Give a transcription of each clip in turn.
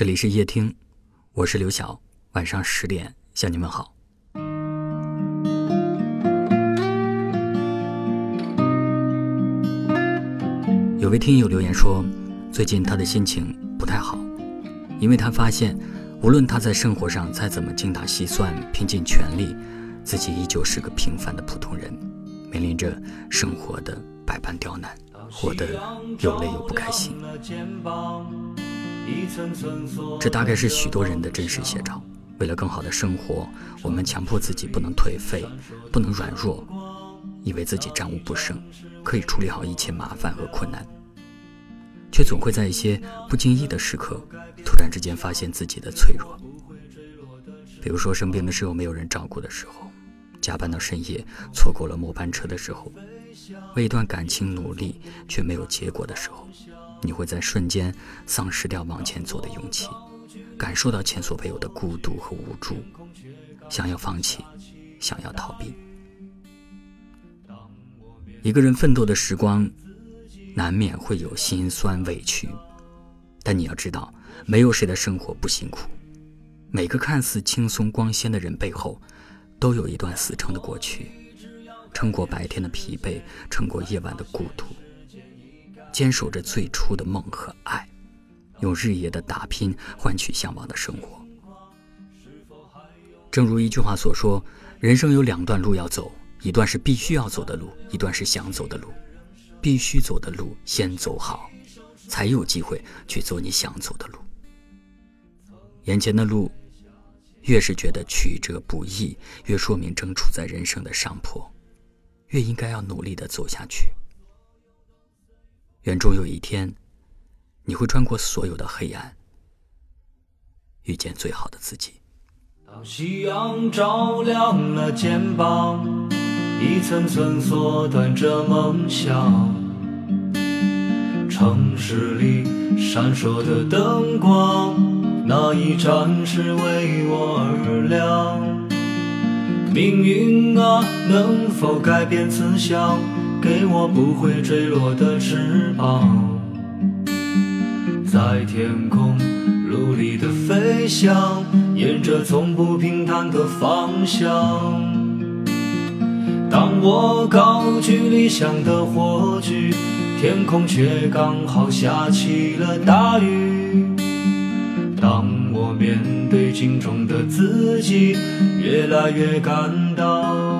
这里是夜听，我是刘晓，晚上十点向你们好。有位听友留言说，最近他的心情不太好，因为他发现，无论他在生活上再怎么精打细算、拼尽全力，自己依旧是个平凡的普通人，面临着生活的百般刁难，活得又累又不开心。这大概是许多人的真实写照。为了更好的生活，我们强迫自己不能颓废，不能软弱，以为自己战无不胜，可以处理好一切麻烦和困难，却总会在一些不经意的时刻，突然之间发现自己的脆弱。比如说生病的时候没有人照顾的时候，加班到深夜错过了末班车的时候，为一段感情努力却没有结果的时候。你会在瞬间丧失掉往前走的勇气，感受到前所未有的孤独和无助，想要放弃，想要逃避。一个人奋斗的时光，难免会有心酸委屈，但你要知道，没有谁的生活不辛苦。每个看似轻松光鲜的人背后，都有一段死撑的过去，撑过白天的疲惫，撑过夜晚的孤独。坚守着最初的梦和爱，用日夜的打拼换取向往的生活。正如一句话所说：“人生有两段路要走，一段是必须要走的路，一段是想走的路。必须走的路先走好，才有机会去走你想走的路。眼前的路，越是觉得曲折不易，越说明正处在人生的上坡，越应该要努力的走下去。”愿终有一天，你会穿过所有的黑暗，遇见最好的自己。当夕阳照亮了肩膀，一层层缩短着梦想。城市里闪烁的灯光，哪一盏是为我而亮？命运啊，能否改变此向？给我不会坠落的翅膀，在天空努力的飞翔，沿着从不平坦的方向。当我高举理想的火炬，天空却刚好下起了大雨。当我面对镜中的自己，越来越感到。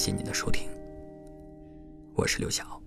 谢谢您的收听，我是刘晓。